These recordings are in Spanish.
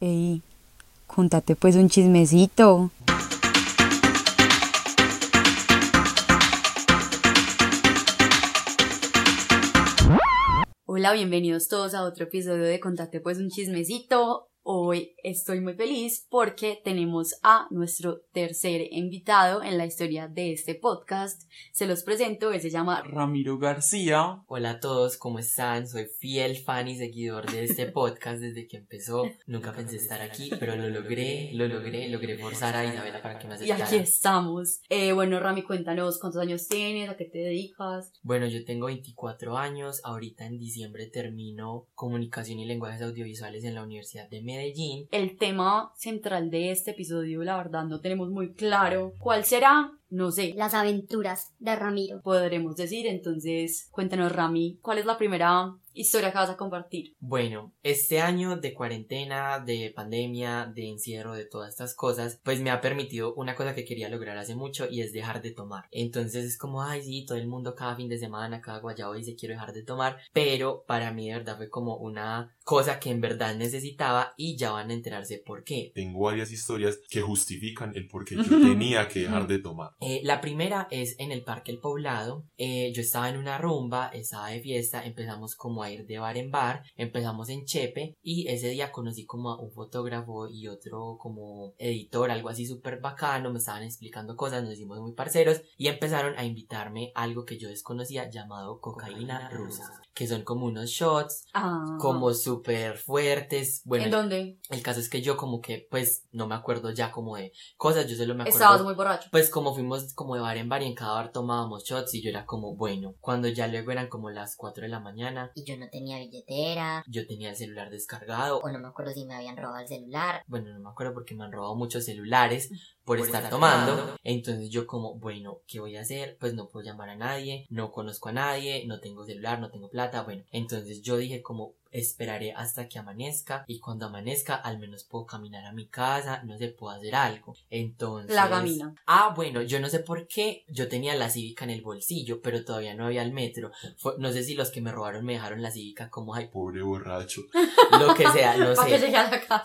Ey, contate pues un chismecito. Hola, bienvenidos todos a otro episodio de Contate pues un chismecito. Hoy estoy muy feliz porque tenemos a nuestro tercer invitado en la historia de este podcast. Se los presento, él se llama Ramiro García. Hola a todos, ¿cómo están? Soy fiel fan y seguidor de este podcast desde que empezó. Nunca pensé estar aquí, pero lo logré, lo logré, logré forzar a Isabela para que me Y aceptara. aquí estamos. Eh, bueno, Rami, cuéntanos cuántos años tienes, a qué te dedicas. Bueno, yo tengo 24 años, ahorita en diciembre termino comunicación y lenguajes audiovisuales en la Universidad de Medellín. El tema central de este episodio, la verdad, no tenemos muy claro cuál será. No sé, Las aventuras de Ramiro. podremos decir. Entonces, cuéntanos, Rami, ¿cuál es la primera historia que vas a compartir? Bueno, este año de cuarentena, de pandemia, de encierro, de todas estas cosas, pues me ha permitido una cosa que quería lograr hace mucho y es dejar de tomar. Entonces es como, ay, sí, todo el mundo cada fin de semana, cada guayabo dice quiero dejar de tomar, pero para mí de verdad fue como una cosa que en verdad necesitaba y ya van a enterarse por qué. Tengo varias historias que justifican el por qué yo tenía que dejar de tomar. Eh, la primera es en el Parque El Poblado. Eh, yo estaba en una rumba, estaba de fiesta, empezamos como a ir de bar en bar, empezamos en Chepe y ese día conocí como a un fotógrafo y otro como editor, algo así súper bacano, me estaban explicando cosas, nos hicimos muy parceros y empezaron a invitarme a algo que yo desconocía llamado cocaína rusa, que son como unos shots Ah, como súper fuertes. Bueno, ¿En dónde? el caso es que yo como que pues no me acuerdo ya como de cosas, yo solo me acuerdo Estabas muy borracho. pues como fuimos como de bar en bar y en cada bar tomábamos shots y yo era como, bueno, cuando ya luego eran como las 4 de la mañana, Y yo no tenía billetera. yo tenía el celular descargado. O no me acuerdo si me habían robado el celular. Bueno, no me acuerdo porque me han robado muchos celulares por, estar, estar tomando. tomando. Entonces yo como, bueno, ¿qué voy a hacer? Pues no puedo llamar a nadie, no conozco a nadie, no tengo celular, no tengo plata. Bueno, entonces yo dije como, esperaré hasta que amanezca y cuando amanezca al menos puedo caminar a mi casa, no sé, puedo hacer algo. Entonces... La gamina. Ah, bueno, yo no sé por qué yo tenía la cívica en el bolsillo, pero todavía no había el metro. Fue- no sé si los que me robaron me dejaron la cívica como, ay, Pobre borracho. lo que sea, no que sé.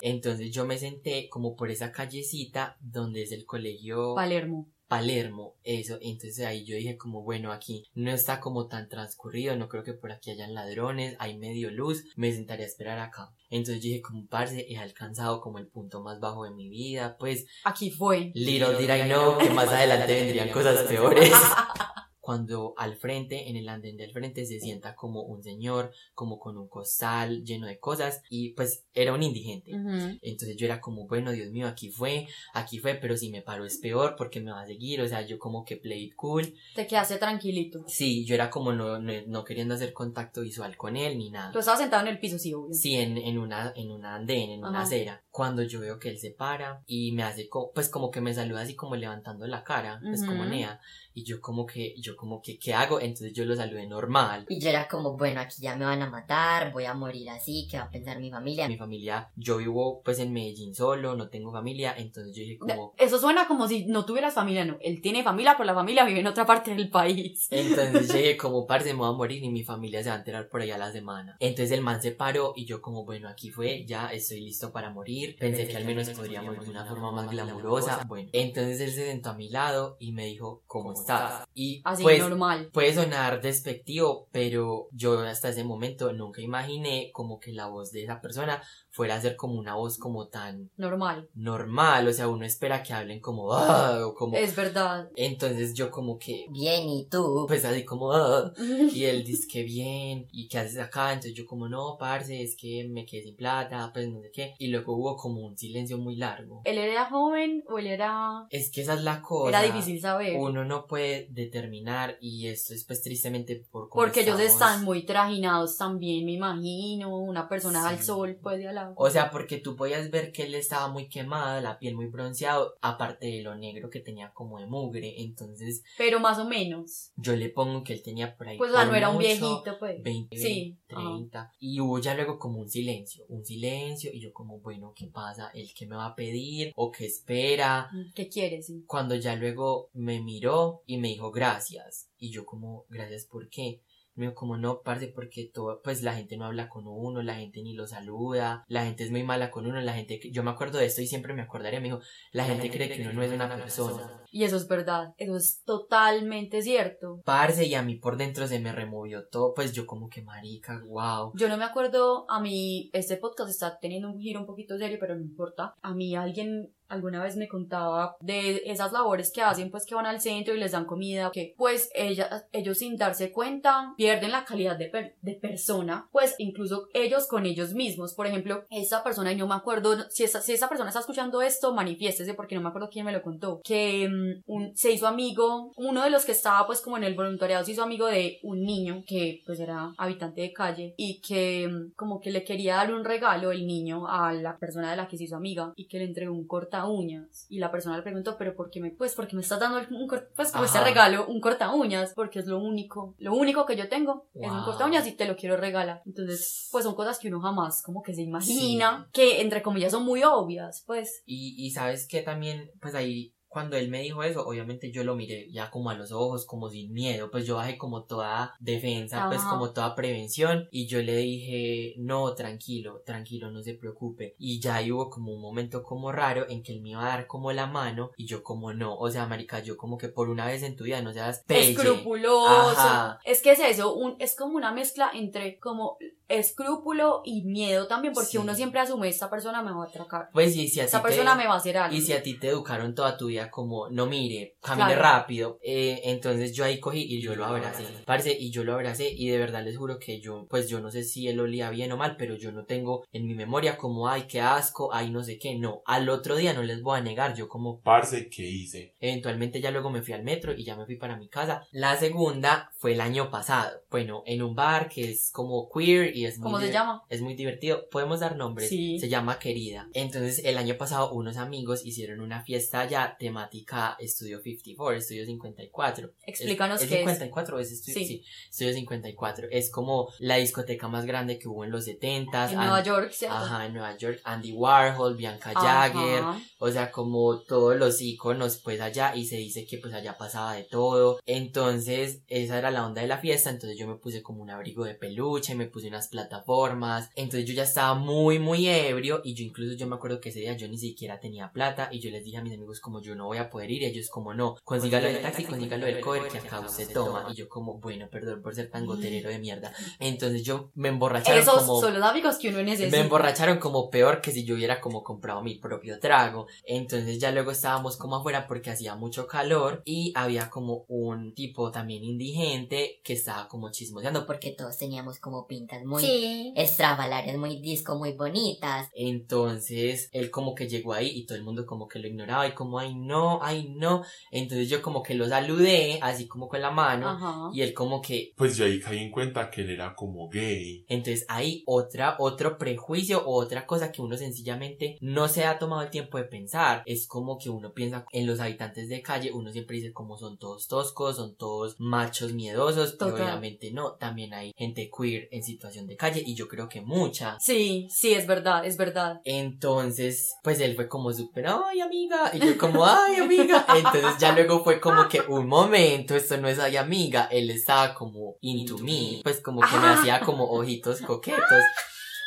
Entonces yo me senté como por esa callecita donde es el colegio Palermo. Palermo, eso. Entonces ahí yo dije como, bueno, aquí no está como tan transcurrido, no creo que por aquí hayan ladrones, hay medio luz, me sentaré a esperar acá. Entonces yo dije como, parce, he alcanzado como el punto más bajo de mi vida, pues Aquí fue. Little did I know que más adelante vendrían cosas peores. Cuando al frente, en el andén del frente, se sienta como un señor, como con un costal lleno de cosas, y pues era un indigente. Ujú. Entonces yo era como, bueno, Dios mío, aquí fue, aquí fue, pero si me paro es peor porque me va a seguir, o sea, yo como que play it cool. Te quedaste tranquilito. Sí, yo era como no, no, no queriendo hacer contacto visual con él ni nada. Tú estabas sentado en el piso, sí, obvio. Sí, en, en una, en una andén, en una acera. Cuando yo veo que él se para y me hace co- pues como que me saluda así como levantando la cara, pues como Ujú. Nea. Y yo como que, yo como que, ¿qué hago? Entonces yo lo saludé normal. Y yo era como, bueno, aquí ya me van a matar, voy a morir así, ¿qué va a pensar mi familia? Mi familia, yo vivo pues en Medellín solo, no tengo familia, entonces yo dije como, Eso suena como si no tuvieras familia, no. Él tiene familia, pero la familia vive en otra parte del país. Entonces yo dije como, parce, me voy a morir y mi familia se va a enterar por allá la semana. Entonces el man se paró y yo como, bueno, aquí fue, ya estoy listo para morir. Pensé que al menos podría morir de una forma más glamurosa. Bueno, entonces él se sentó a mi lado y me dijo, ¿cómo estás? Y Así, pues normal. puede sonar despectivo, pero yo hasta ese momento nunca imaginé como que la voz de esa persona fuera a ser como una voz como tan Normal. normal. O sea, uno espera que hablen como, "Ah", o como... Es verdad. Entonces yo como que, Bien, ¿y tú? pues así como, "Ah", y él dice que bien, y qué haces acá, entonces yo como no, parce, es que me quedé sin plata, pues no sé qué, y luego hubo como un silencio muy largo. ¿Él era joven o él era...? Es que esa es la cosa. Era difícil saber. Uno no puede determinar, y esto es pues tristemente por cómo Porque ellos estamos- están muy trajinados también, me imagino. Una persona Sí. al sol, pues, de O sea, porque tú podías ver que él estaba muy quemado, la piel muy bronceado, aparte de lo negro que tenía como de mugre, entonces Pero más o menos. yo le pongo que él tenía por ahí Pues, no era un viejito, pues. 20, Sí, 30. Y hubo ya luego como un silencio, un silencio, y yo como, bueno, ¿qué pasa? ¿El qué me va a pedir? ¿O qué espera? ¿Qué quieres? Sí. Cuando ya luego me miró y me dijo gracias. Y yo como, gracias por qué. Me dijo como no, parce, porque todo, pues la gente no habla con uno, la gente ni lo saluda, la gente es muy mala con uno, la gente, yo me acuerdo de esto y siempre me acordaré, me dijo, la gente cree que uno no es una persona. Y eso es verdad, eso es totalmente cierto. Parce, y a mí por dentro se me removió todo, pues yo como que marica, wow. Yo no me acuerdo, a mí, este podcast está teniendo un giro un poquito serio, pero no importa. A mí alguien alguna vez me contaba de esas labores que hacen, pues que van al centro y les dan comida, que pues ella, ellos sin darse cuenta pierden la calidad de, de persona, pues incluso ellos con ellos mismos. Por ejemplo, esa persona, y no me acuerdo, si esa, si esa persona está escuchando esto, manifiéstese porque no me acuerdo quién me lo contó, que mm, un- se hizo amigo, uno de los que estaba pues como en el voluntariado se hizo amigo de un niño que pues era habitante de calle y que mm, como que le quería dar un regalo el niño a la persona de la que se hizo amiga y que le entregó un corta uñas. Y la persona le preguntó pero por qué me pues porque me estás dando un pues como este regalo un corta uñas porque es lo único lo único que yo tengo es un corta uñas y te lo quiero regalar. Entonces pues son cosas que uno jamás como que se imagina que entre comillas son muy obvias pues. Y, y sabes que también, pues ahí, cuando él me dijo eso, obviamente yo lo miré ya como a los ojos, como sin miedo, pues yo bajé como toda defensa, pues Ajá. como toda prevención, y yo le dije, no, tranquilo, tranquilo, no se preocupe. Y ya ahí hubo como un momento como raro en que él me iba a dar como la mano, y yo como no, o sea, marica, yo como que por una vez en tu vida no seas pelle. escrupuloso. Ajá. Es que es eso, un, es como una mezcla entre como escrúpulo y miedo también, porque Sí. uno siempre asume esta persona me va a atracar. Pues y si a Esta te- persona me va a hacer algo. Y si a ti te educaron toda tu vida como, no mire, camine Claro. rápido, eh, entonces yo ahí cogí y yo lo abracé, parce, y yo lo abracé y de verdad les juro que yo, pues yo no sé si él olía bien o mal, pero yo no tengo en mi memoria como, ay, qué asco, ay, no sé qué, no, al otro día no les voy a negar, yo como, Parce, ¿qué hice? eventualmente ya luego me fui al metro y ya me fui para mi casa. La segunda fue el año pasado, bueno, en un bar que es como queer y es muy ¿Cómo se llama? es muy divertido. Podemos dar nombres. Sí. Se llama Querida. Entonces, el año pasado, unos amigos hicieron una fiesta allá temática Estudio 54, Estudio 54. Explícanos ¿Es, qué es. 54 o es Estudio? Sí. Sí. Estudio 54. Es como la discoteca más grande que hubo en los 70s. En Nueva York, ¿cierto? Ajá, en Nueva York. Andy Warhol, Bianca Ajá. Jagger. O sea, como todos los iconos, pues allá, y se dice que pues allá pasaba de todo. Entonces, esa era la onda de la fiesta. Entonces yo me puse como un abrigo de peluche, me puse unas plataformas. Entonces yo ya estaba muy, muy ebrio. Y yo incluso yo me acuerdo que ese día yo ni siquiera tenía plata. Y yo les dije a mis amigos como yo no voy a poder ir. Y ellos como no, consígalo del taxi, consígalo del cover que acá usted toma. Y yo como, bueno, perdón por ser tan goterero de mierda. Entonces yo me emborracharon Esos como... son los amigos que uno necesita. Me emborracharon como peor que si yo hubiera como comprado mi propio trago. Entonces ya luego estábamos como afuera porque hacía mucho calor y había como un tipo también indigente que estaba como chismoseando. Porque todos teníamos como pintas muy Sí. extravagarias, muy disco, muy bonitas. Entonces él como que llegó ahí y todo el mundo como que lo ignoraba y como ay no, ay no. Entonces yo como que lo saludé así como con la mano Ajá. y él como que Pues yo ahí caí en cuenta que él era como gay. Entonces hay otra, otro prejuicio o otra cosa que uno sencillamente no se ha tomado el tiempo de pensar. Es como que uno piensa en los habitantes de calle, uno siempre dice como son todos toscos, son todos machos miedosos, pero Total. obviamente no, también hay gente queer en situación de calle y yo creo que mucha. Sí, sí, es verdad, es verdad. Entonces, pues él fue como súper, ay amiga, y yo como, ay amiga. Entonces ya luego fue como que un momento, esto no es ay amiga, él estaba como into me, pues como que me Ah. hacía como ojitos coquetos.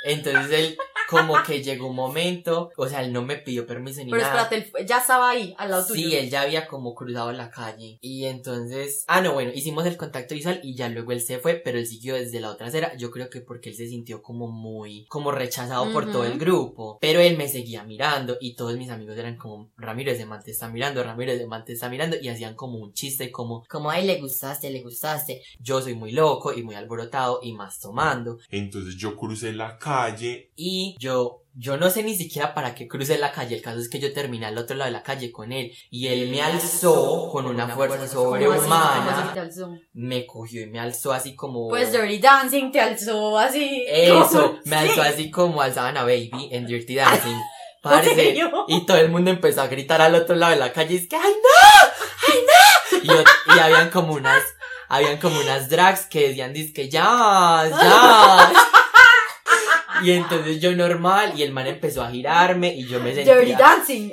Entonces él como que llegó un momento, o sea, él no me pidió permiso ni Pero nada. espérate, él ya estaba ahí, al lado tuyo. Sí, él ya había como cruzado la calle. Y entonces, ah, no, bueno, hicimos el contacto visual y ya luego él se fue, pero él siguió desde la otra acera. Yo creo que porque él se sintió como muy, como rechazado por todo el grupo. Pero él me seguía mirando y todos mis amigos eran como, Ramiro ese man te está mirando, Ramiro ese man te está mirando. Y hacían como un chiste como, Como, ay, le gustaste, le gustaste. yo soy muy loco y muy alborotado y más tomando. Entonces yo crucé la calle. Y yo, yo no sé ni siquiera para qué crucé la calle. El caso es que yo terminé al otro lado de la calle con él. Y él me alzó con una fuerza sobrehumana. Me cogió y me alzó así como. Pues Dirty Dancing te alzó así. Eso, me alzó así como alzaban a Baby en Dirty Dancing. ¿En Parce, y todo el mundo empezó a gritar al otro lado de la calle. Es que, ¡ay no! ¡ay no! Y, yo- y habían como unas. Habían como unas drags que decían, que ya, ya. Y entonces yo normal, y el man empezó a girarme, y yo me Dirty sentía, Dancing.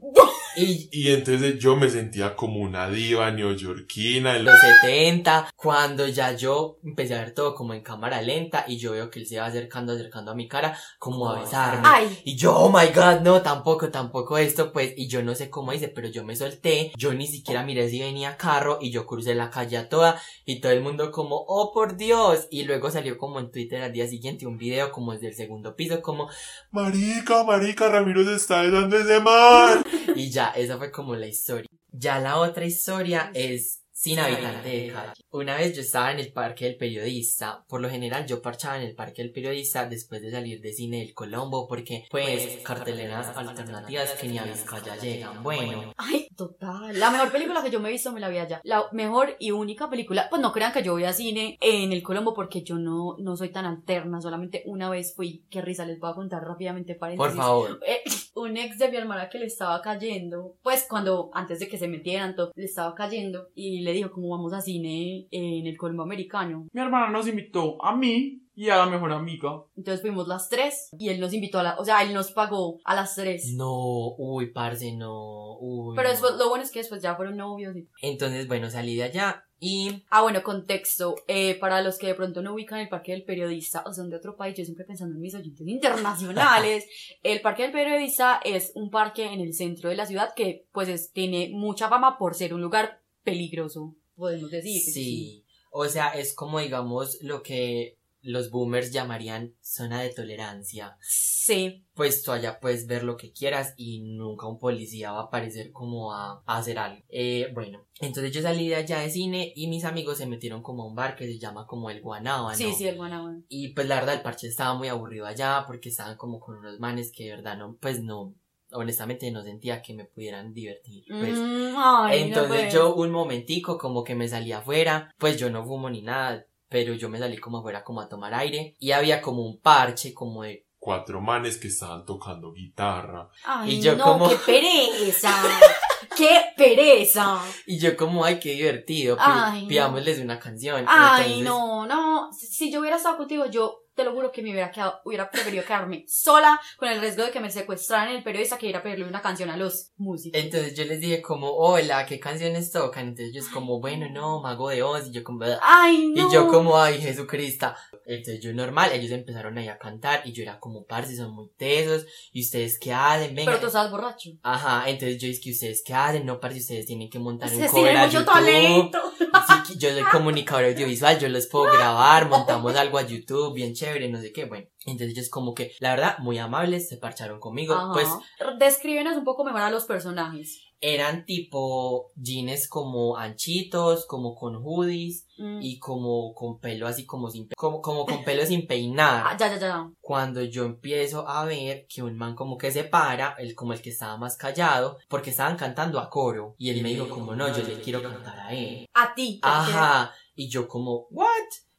Y Y entonces yo me sentía como una diva neoyorquina. los 70, cuando ya yo empecé a ver todo como en cámara lenta y yo veo que él se va acercando, acercando a mi cara, como a besarme. Ay, Y yo, oh my god, no, tampoco, tampoco esto, pues, y yo no sé cómo hice, pero yo me solté, yo ni siquiera miré si venía carro, y yo crucé la calle a toda, y todo el mundo como, oh por Dios, y luego salió como en Twitter al día siguiente un video como desde el segundo piso, como, Marica, marica, Ramiro se está besando ese man. y ya, esa fue como la historia. Ya la otra historia es sin habitante de calle. Una vez yo estaba en el parque del periodista, por lo general yo parchaba en el parque del periodista después de salir de cine del Colombo porque pues carteleras alternativas que ni a Vizcaya llegan. Bueno, ay, total. La mejor película que yo me he visto me la vi allá. La mejor y única película. Pues no crean que yo voy a cine en el Colombo porque yo no, no soy tan alterna. Solamente una vez fui. Qué risa, les voy a contar rápidamente por paréntesis. favor. Eh, un ex de mi hermana que le estaba cayendo, pues cuando antes de que se metieran, todo, le estaba cayendo y le dijo como vamos a cine en el Colombo Americano. Mi hermana nos invitó a mí y a la mejor amiga. Entonces fuimos las tres y él nos invitó a la, o sea, él nos pagó a las tres. No, uy, parce, no, uy. Pero no. después, lo bueno es que después ya fueron novios. y- Entonces, bueno, salí de allá y Ah, bueno, contexto. Eh, para los que de pronto no ubican el Parque del Periodista o son de otro país, yo siempre pensando en mis oyentes internacionales. el Parque del Periodista es un parque en el centro de la ciudad que, pues, es- tiene mucha fama por ser un lugar peligroso, podemos decir. sí, o sea, es como digamos lo que los boomers llamarían zona de tolerancia. Sí. Pues tú allá puedes ver lo que quieras y nunca un policía va a aparecer como a, a hacer algo. Eh, bueno, entonces yo salí de allá de cine y mis amigos se metieron como a un bar que se llama como el Guanábano. Sí, sí, el Guanábana. Y pues la verdad el parche estaba muy aburrido allá porque estaban como con unos manes que de verdad no, pues no, honestamente no sentía que me pudieran divertir. Pues. Mm, ay, no, Entonces pues. yo un momentico como que me salí afuera, pues yo no fumo ni nada, pero yo me salí como afuera como a tomar aire y había como un parche como de Cuatro manes que estaban tocando guitarra. Ay, y yo no, como- qué pereza. qué pereza. y yo como ay qué divertido, pi- Ay, no. pidámosles una canción. Ay, Entonces, no, no. Si yo hubiera estado contigo, yo te lo juro que me hubiera quedado, hubiera preferido quedarme sola con el riesgo de que me secuestraran el periodista que ir a pedirle una canción a los músicos. Entonces yo les dije como, hola, ¿qué canciones tocan? Entonces ellos como, bueno, no, Mago de Oz, y yo como. Ay, no. y yo como, ay, Jesucristo. Entonces yo normal, ellos empezaron ahí a cantar, y yo era como, parce, son muy tesos, y ustedes qué hacen, venga. Pero tú estabas borracho. Ajá, entonces yo dije que ustedes qué hacen, no, parce, ustedes tienen que montar un Ustedes cover tienen mucho YouTube. talento. Yo soy comunicador audiovisual, yo los puedo grabar, montamos algo a YouTube, bien chévere, no sé qué, bueno. Entonces ellos como que, la verdad, muy amables, se parcharon conmigo, Ajá. pues Descríbenos un poco mejor a los personajes. Eran tipo jeans como anchitos, como con hoodies Mm. y como con pelo así como sin, pe- como, como con pelo sin peinar. Ah, ya, ya, ya. Cuando yo empiezo a ver que un man como que se para, el, como el que estaba más callado, porque estaban cantando a coro, y él me dijo como no, yo le quiero cantar a él. A ti. Ajá, y yo como, what?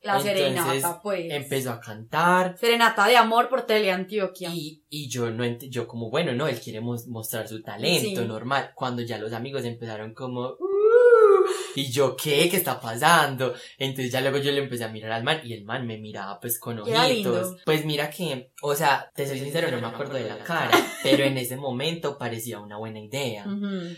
La Entonces, serenata, pues. Empezó a cantar Serenata de amor por Teleantioquia. y, y yo no yo como bueno, no, él quiere mos- mostrar su talento Sí. normal. Cuando ya los amigos empezaron como "Uh", y yo qué, qué está pasando. Entonces ya luego yo le empecé a mirar al man y el man me miraba pues con ojitos. Pues mira que, o sea, te soy sincero, no me acuerdo de la cara, pero en ese momento parecía una buena idea.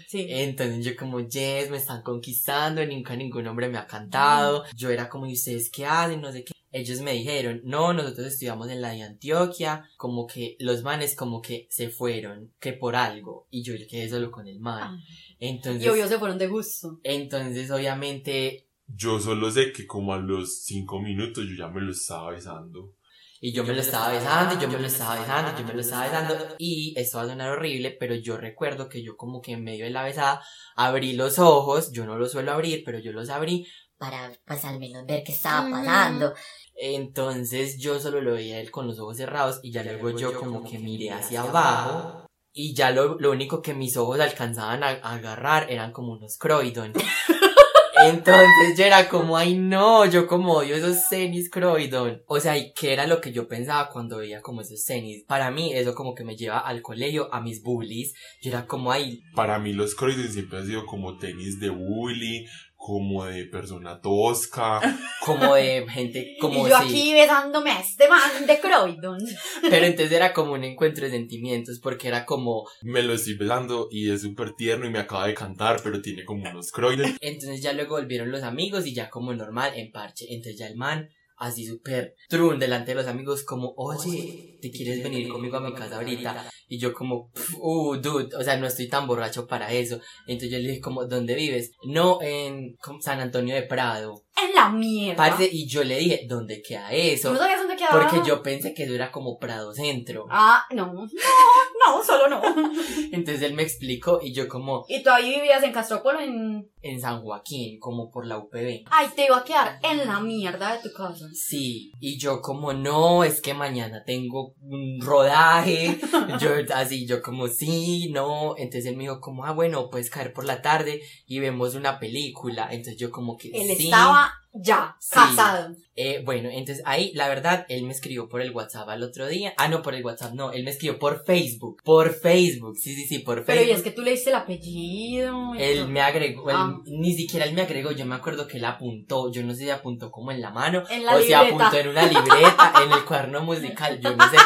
Sí. Entonces yo como, yes, me están conquistando, nunca ningún hombre me ha cantado. Yo era como, ¿y ustedes qué hacen? No sé qué. Ellos me dijeron, no, nosotros estudiamos en la de Antioquia, como que los manes como que se fueron, que por algo, y yo quedé solo con el man. Ah. Entonces, Y obvio se fueron de gusto. entonces obviamente, Yo solo sé que como a los cinco minutos yo ya me lo estaba besando. y yo me lo estaba besando, y yo me lo estaba besando, y yo me lo estaba besando, y esto va a sonar horrible, pero yo recuerdo que yo como que en medio de la besada abrí los ojos, yo no los suelo abrir, pero yo los abrí, Para pues al menos ver qué estaba pasando. Entonces yo solo lo veía él con los ojos cerrados y ya luego yo como que miré hacia abajo y ya lo, lo único que mis ojos alcanzaban a, a agarrar eran como unos Croydon. Entonces yo era como, ay no, yo como odio esos tenis Croydon. O sea, ¿y qué era lo que yo pensaba cuando veía como esos tenis? Para mí eso como que me lleva al colegio, a mis bullies. Yo era como, ay, Para mí los Croydon siempre han sido como tenis de bully, como de persona tosca. como de gente, como y yo aquí besándome a este man de Croydon. Pero entonces era como un encuentro de sentimientos, porque era como, Me lo estoy besando y es súper tierno y me acaba de cantar, pero tiene como unos croides. entonces ya luego volvieron los amigos y ya como normal, en parche. Entonces ya el man, así súper trun delante de los amigos, como, oye, ¿te quieres venir conmigo a mi casa ahorita? Y yo como, "Pf, uh, dude, o sea, no estoy tan borracho para eso. Entonces yo le dije como, ¿dónde vives? No, en San Antonio de Prado. En la mierda. Parce, y yo le dije, ¿dónde queda eso? ¿Tú no sabías dónde quedaba? Porque yo pensé que eso era como Prado Centro. Ah, no. No, no, solo no. Entonces él me explicó y yo como ¿Y tú ahí vivías en Castropolo en... en San Joaquín, como por la UPB. Ay, te iba a quedar en la mierda de tu casa. Sí, y yo como no, es que mañana tengo un rodaje, yo así, yo como sí, no, entonces él me dijo como, ah bueno, puedes caer por la tarde y vemos una película, entonces yo como que Él sí. estaba ya, Sí. casado. Eh, bueno, entonces ahí, la verdad, él me escribió por el WhatsApp al otro día, ah no, por el WhatsApp, no, él me escribió por Facebook, por Facebook, sí, sí, sí, por Pero Facebook. y es que tú le diste el apellido. Él me agregó, él- Ah. ni siquiera él me agregó, yo me acuerdo que él apuntó, yo no sé si apuntó como en la mano En la o si apuntó en una libreta, en el cuaderno musical, yo no sé.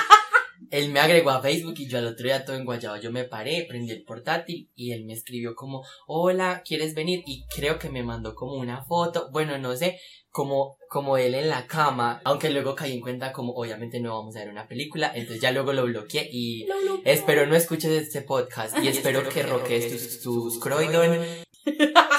Él me agregó a Facebook y yo al otro día todo enguayado, yo me paré, prendí el portátil y él me escribió como, hola, ¿quieres venir? Y creo que me mandó como una foto, bueno, no sé, como, como él en la cama, aunque luego caí en cuenta como obviamente no vamos a ver una película, entonces ya luego lo bloqueé y espero no escuches este podcast y espero que roques tus, tus Croydon.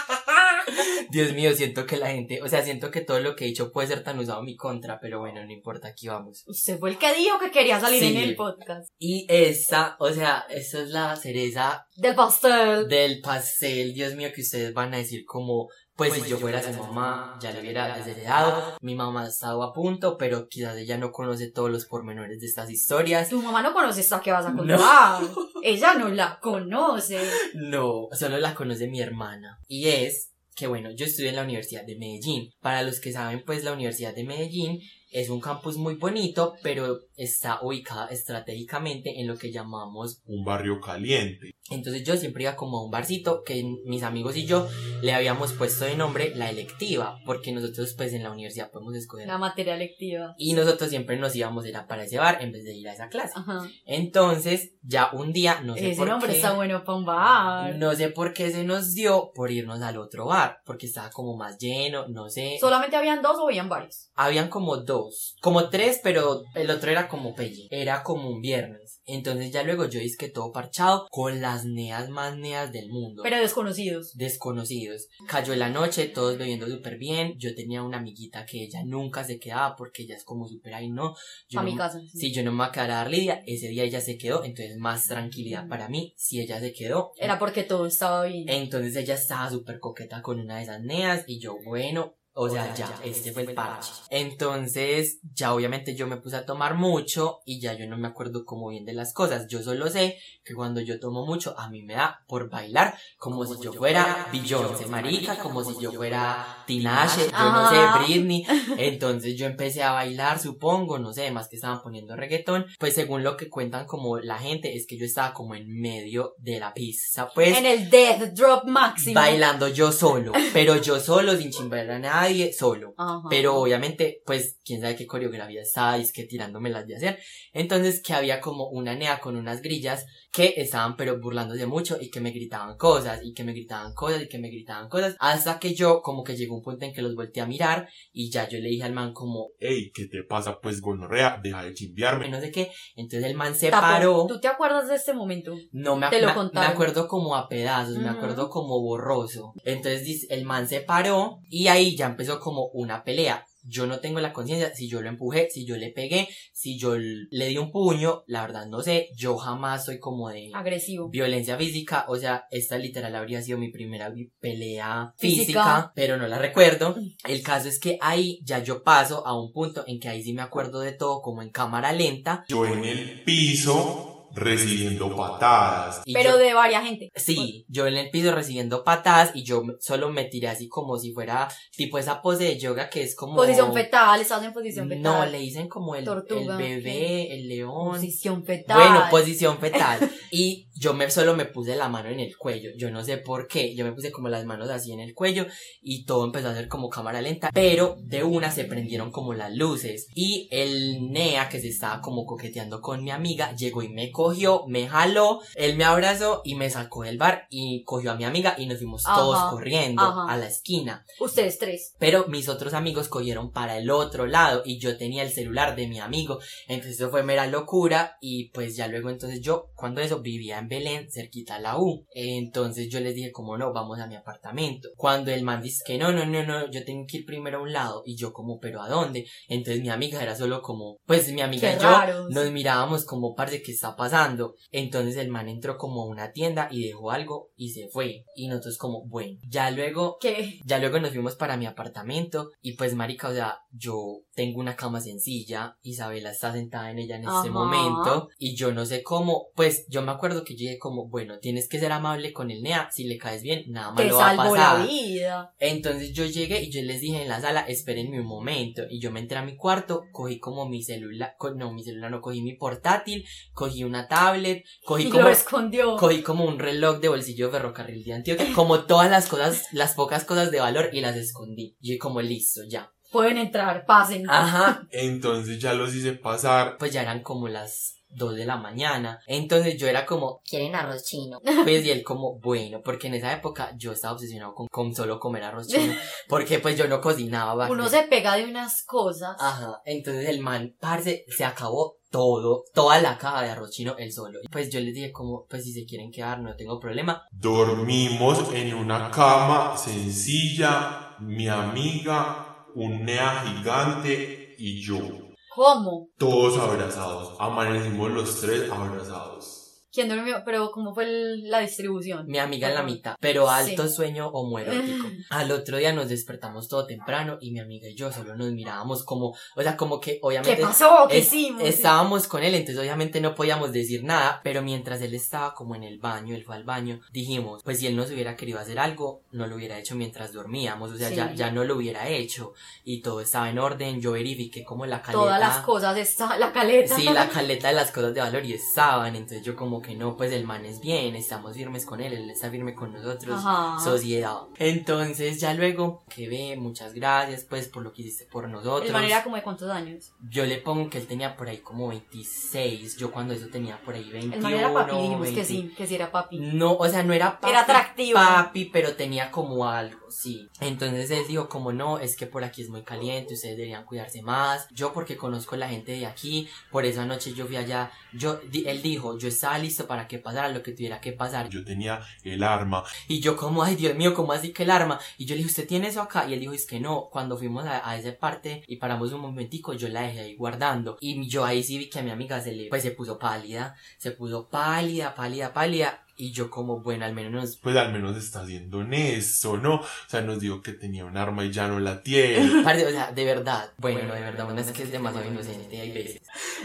Dios mío, siento que la gente, o sea, siento que todo lo que he dicho puede ser tan usado en mi contra, pero bueno, no importa, aquí vamos. Usted fue el que dijo que quería salir Sí. en el podcast. Y esa, o sea, esa es la cereza Del pastel. del pastel, Dios mío, que ustedes van a decir como, pues, si yo fuera su mamá, ya le hubiera desheredado, mi mamá ha estado a punto, pero quizás ella no conoce todos los pormenores de estas historias. Tu mamá no conoce esta que vas a contar. Ella no la conoce. No, solo la conoce mi hermana. Y es que bueno, yo estudié en la Universidad de Medellín. Para los que saben, pues la Universidad de Medellín es un campus muy bonito, pero está ubicada estratégicamente en lo que llamamos Un barrio caliente. entonces yo siempre iba como a un barcito que mis amigos y yo le habíamos puesto de nombre la electiva, porque nosotros pues en la universidad podemos escoger. La materia lectiva. Y nosotros siempre nos íbamos era para ese bar en vez de ir a esa clase. Ajá. Entonces, ya un día, no sé Ese por nombre qué, está bueno para un bar. no sé por qué se nos dio por irnos al otro bar, porque estaba como más lleno, no sé. ¿Solamente habían dos o habían varios? Habían como dos, como tres, pero el otro era como pelle, era como un viernes. Entonces ya luego yo que todo parchado con las neas más neas del mundo. Pero desconocidos. desconocidos. Cayó la noche, todos bebiendo súper bien. Yo tenía una amiguita que ella nunca se quedaba porque ella es como súper ahí, no. Yo A no mi casa. Sí, yo no me voy a quedar a dar lidia. Ese día ella se quedó, entonces más tranquilidad para mí. Si ella se quedó, Era porque todo estaba bien. entonces ella estaba súper coqueta con una de esas neas y yo, bueno, o sea, ya, este fue el parche. Entonces, ya obviamente yo me puse a tomar mucho y ya yo no me acuerdo como bien de las cosas. Yo solo sé que cuando yo tomo mucho, a mí me da por bailar como, si yo fuera Beyoncé, marica, como si yo fuera Tinashe, yo no sé, Britney. Entonces yo empecé a bailar, supongo, no sé, más que estaban poniendo reggaetón. Pues según lo que cuentan como la gente, es que yo estaba como en medio de la pista, pues En el death drop máximo. bailando yo solo, pero yo solo, sin chimbar a nadie, solo. Ajá. Pero obviamente, pues, quién sabe qué coreografía estaba, es que tirándome las de hacer. Entonces, que había como una nea con unas grillas que estaban pero burlándose mucho y que me gritaban cosas, y que me gritaban cosas, y que me gritaban cosas, hasta que yo como que llegó un punto en que los volteé a mirar y ya yo le dije al man como, Ey, ¿qué te pasa? Pues gonorrea, deja de chimbiarme. no sé qué, entonces el man se Tapo, paró. ¿Tú te acuerdas de este momento? No me, Te lo me- contaron. me acuerdo como a pedazos, me Ujú. acuerdo como borroso. Entonces el man se paró y ahí ya empezó como una pelea. Yo no tengo la conciencia si yo lo empujé, si yo le pegué, si yo le di un puño, la verdad no sé, yo jamás soy como de Agresivo. violencia física, o sea, esta literal habría sido mi primera pelea Física. física, pero no la recuerdo. El caso es que ahí ya yo paso a un punto en que ahí sí me acuerdo de todo como en cámara lenta. Yo en el piso recibiendo patadas. y Pero yo- de varias gente. Sí, yo en el piso recibiendo patadas y yo solo me tiré así como si fuera tipo esa pose de yoga que es como... Posición fetal, estás en posición fetal. No, le dicen como el, Tortuga, el bebé, el león. Posición fetal. Bueno, posición fetal. Y yo me solo me puse la mano en el cuello, yo no sé por qué, yo me puse como las manos así en el cuello y todo empezó a hacer como cámara lenta, pero de una se prendieron como las luces y el Nea que se estaba como coqueteando con mi amiga llegó y me cogió, me jaló, él me abrazó y me sacó del bar y cogió a mi amiga y nos fuimos Ajá, todos corriendo ajá. a la esquina. Ustedes tres. Pero mis otros amigos cogieron para el otro lado y yo tenía el celular de mi amigo. Entonces eso fue mera locura y pues ya luego entonces yo cuando eso vivía en Belén cerquita a la U. Entonces yo les dije como no, vamos a mi apartamento. Cuando el man dice que no, no, no, no, yo tengo que ir primero a un lado y yo como pero ¿a dónde? Entonces mi amiga era solo como pues mi amiga Qué y yo raros. nos mirábamos como parce ¿qué está pasando? Entonces el man entró como a una tienda y dejó algo y se fue. Y nosotros como bueno, ya luego ¿Qué? ya luego nos fuimos para mi apartamento y pues marica, o sea, yo tengo una cama sencilla, Isabela está sentada en ella en Ajá. este momento y yo no sé cómo, pues yo me acuerdo que yo dije como, bueno, tienes que ser amable con el NEA, si le caes bien, nada Te malo va a pasar. la vida. Entonces yo llegué y yo les dije en la sala, espérenme un momento. Y yo me entré a mi cuarto, cogí como mi celular, co- no, mi celular no, cogí mi portátil, cogí una tablet, cogí Y como, lo escondió. cogí como un reloj de bolsillo de ferrocarril de Antioquia, como todas las cosas, las pocas cosas de valor y las escondí. Y como listo, ya. Pueden entrar, pasen. Ajá, Entonces ya los hice pasar. pues ya eran como las 2 de la mañana. Entonces yo era como, Quieren arroz chino. pues y él como, bueno, porque en esa época yo estaba obsesionado con, con solo comer arroz chino, porque pues yo no cocinaba. Uno se pega de unas cosas. Ajá, entonces el man, parce, se acabó todo, toda la caja de arroz chino él solo. Y Pues yo les dije como, pues si se quieren quedar no tengo problema. Dormimos en una cama sencilla, mi amiga, un nea gigante y yo. ¿Cómo? Todos abrazados. Amanecimos los tres abrazados. ¿Quién durmió? Pero ¿cómo fue el- la distribución? Mi amiga en la mitad, pero alto Sí. sueño homoerótico. Al otro día nos despertamos todo temprano y mi amiga y yo solo nos mirábamos como, o sea, como que ¿Qué obviamente pasó? ¿Qué es- hicimos? estábamos con él, entonces obviamente no podíamos decir nada, pero mientras él estaba como en el baño, él fue al baño, dijimos, pues si él nos hubiera querido hacer algo, no lo hubiera hecho mientras dormíamos, o sea, Sí. ya, ya no lo hubiera hecho y todo estaba en orden, yo verifiqué como la caleta. Todas las cosas, está, la caleta. Sí, la caleta de las cosas de valor y estaban, entonces yo como que no, pues el man es bien, estamos firmes con él, él está firme con nosotros, Ajá. sociedad. Entonces ya luego que ve, muchas gracias pues por lo que hiciste por nosotros. El man era como de cuántos años. Yo le pongo que él tenía por ahí como 26, yo cuando eso tenía por ahí 21. El man era papi, dijimos que 20. sí, que sí era papi. No, o sea, no era papi, Era atractivo. papi, pero tenía como algo, sí. Entonces él dijo como no, es que por aquí es muy caliente, ustedes deberían cuidarse más. Yo porque conozco la gente de aquí, por esa noche yo fui allá, yo, di- él dijo, yo estaba listo para que pasara lo que tuviera que pasar. Yo tenía el arma. Y yo como, ay Dios mío, ¿cómo así que el arma? Y yo le dije, ¿usted tiene eso acá? Y él dijo, es que no. Cuando fuimos a, a esa parte y paramos un momentico, yo la dejé ahí guardando. Y yo ahí sí vi que a mi amiga se le, pues se puso pálida. Se puso pálida, pálida, pálida. Y yo como, bueno, al menos nos... Pues al menos está siendo honesto, ¿no? O sea, nos dijo que tenía un arma y ya no la tiene. Parce, o sea, de verdad. Bueno, no, de verdad, bueno, es que es demasiado inocente, hay veces.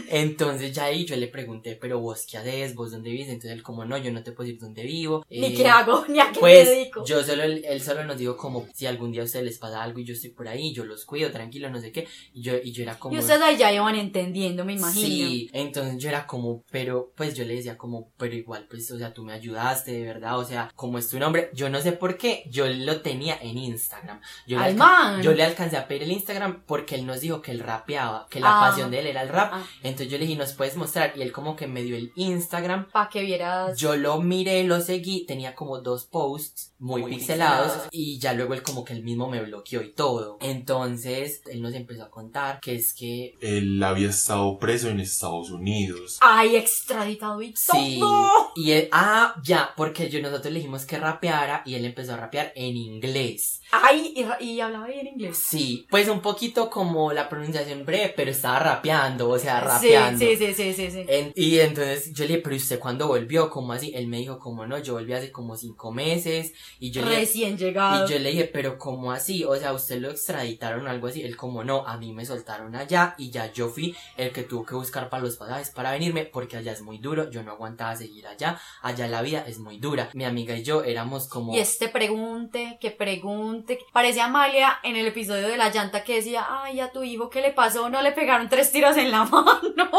Entonces ya ahí yo le pregunté, pero vos qué haces, vos dónde vives, entonces él como no, yo no te puedo decir dónde vivo. Ni Eh, qué hago, ni a qué me Pues dedico. yo solo, él, solo nos dijo como si algún día a ustedes les pasa algo y yo estoy por ahí, yo los cuido, tranquilo, no sé qué. Y yo, y yo era como... Y ustedes ahí ya iban entendiendo, me imagino. Sí, entonces yo era como, pero, pues yo le decía como, pero igual, pues, o sea, tú me ayudaste, de verdad, o sea, como es tu nombre, yo no sé por qué, yo lo tenía en Instagram. Yo le Al alca- man. Yo le alcancé a pedir el Instagram porque él nos dijo que él rapeaba, que la Ah. pasión de él era el rap. Ah. Entonces yo le dije, ¿nos puedes mostrar? Y él como que me dio el Instagram. Para que vieras. Yo lo miré, lo seguí, tenía como dos posts muy, Muy pixelados pixelados. y ya luego él como que él mismo me bloqueó y todo. Entonces él nos empezó a contar que es que Él había estado preso en Estados Unidos. Ay, extraditado y Sí. todo. Y él, ah, ya, porque yo nosotros le dijimos que rapeara y él empezó a rapear en inglés. Ay, y, y hablaba bien inglés. Sí, pues un poquito como la pronunciación breve, pero estaba rapeando, o sea, rapeando. sí, sí, sí, sí, sí. En- y entonces yo le dije, pero usted cuándo volvió, ¿cómo así? Él me dijo, como no, yo volví hace como cinco meses. Y yo le Recién llegado. y yo le dije, pero ¿cómo así? O sea, ¿usted lo extraditaron o algo así? Él como no, a mí me soltaron allá y ya yo fui el que tuvo que buscar para los pasajes para venirme porque allá es muy duro, yo no aguantaba seguir allá, allá la vida es muy dura. Mi amiga y yo éramos como... Y este pregunte, que pregunte. Parece Amalia en el episodio de la llanta que decía, ay, a tu hijo, ¿qué le pasó? No le pegaron tres tiros en la mano.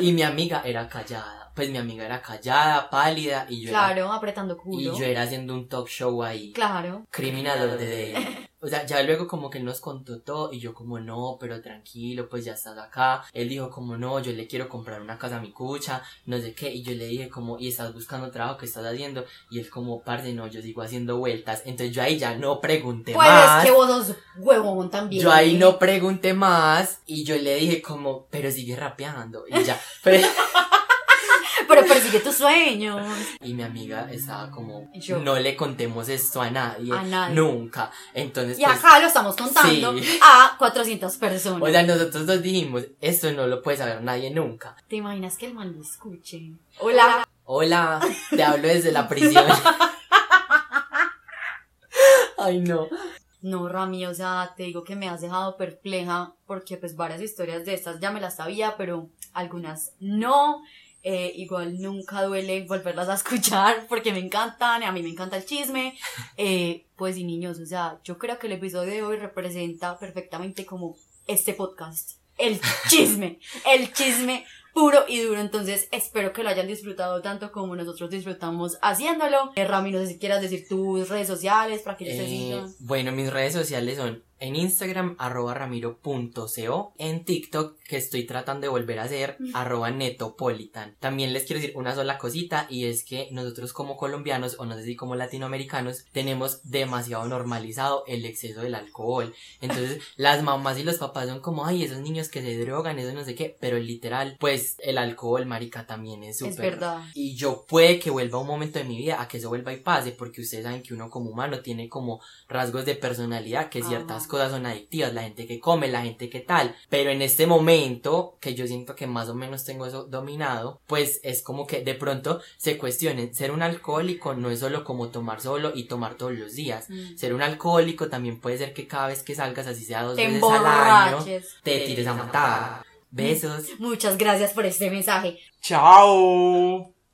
Y mi amiga era callada. pues mi amiga era callada, pálida y yo Claro, apretando era, culo. y yo era haciendo un talk show ahí. Claro. Criminal Day. O sea, ya luego como que él nos contó todo y yo como no, pero tranquilo, pues ya estás acá. Él dijo como no, yo le quiero comprar una casa a mi cucha, no sé qué. Y yo le dije como, ¿y estás buscando trabajo? ¿Qué estás haciendo? Y él como, parce, no, yo sigo haciendo vueltas. Entonces yo ahí ya no pregunté Pues más. es que vos sos huevón también. Yo ahí no pregunté más y yo le dije como, pero sigue rapeando. Y ya, pero- Pero persigue tus sueños. y mi amiga estaba como, Yo- no le contemos esto a nadie, A nadie. nunca. Entonces, Y pues, acá lo estamos contando Sí. a 400 personas. o sea, nosotros dos dijimos, esto no lo puede saber nadie nunca. ¿Te imaginas que el man lo escuche? Hola. Hola, te hablo desde la prisión. Ay, no. No, Rami, o sea, te digo que me has dejado perpleja porque pues varias historias de estas ya me las sabía, pero algunas no. Eh, igual nunca duele volverlas a escuchar porque me encantan, a mí me encanta el chisme. Eh, pues y niños, o sea, yo creo que el episodio de hoy representa perfectamente como este podcast. El chisme, el chisme puro y duro. Entonces espero que lo hayan disfrutado tanto como nosotros disfrutamos haciéndolo. Eh, Rami, no sé si quieras decir tus redes sociales para que ellos te Eh, sigan. bueno, mis redes sociales son en Instagram, arroba ramiro.co, en TikTok, que estoy tratando de volver a hacer, arroba netopolitan. También les quiero decir una sola cosita, y es que nosotros como colombianos, o no sé si como latinoamericanos, tenemos demasiado normalizado el exceso del alcohol. Entonces, las mamás y los papás son como, ay, esos niños que se drogan, eso no sé qué, pero literal, pues el alcohol, marica, también es súper Es verdad. y yo puede que vuelva un momento de mi vida a que eso vuelva y pase, porque ustedes saben que uno como humano tiene como rasgos de personalidad, que ciertas Ajá. cosas son adictivas, la gente que come, la gente que tal, pero en este momento, que yo siento que más o menos tengo eso dominado, pues es como que de pronto se cuestionen, ser un alcohólico no es solo como tomar solo y tomar todos los días, Mm. ser un alcohólico también puede ser que cada vez que salgas, así sea dos Te veces al año, emborraches. te tires a matar. Besos. Muchas gracias por este mensaje. Chao.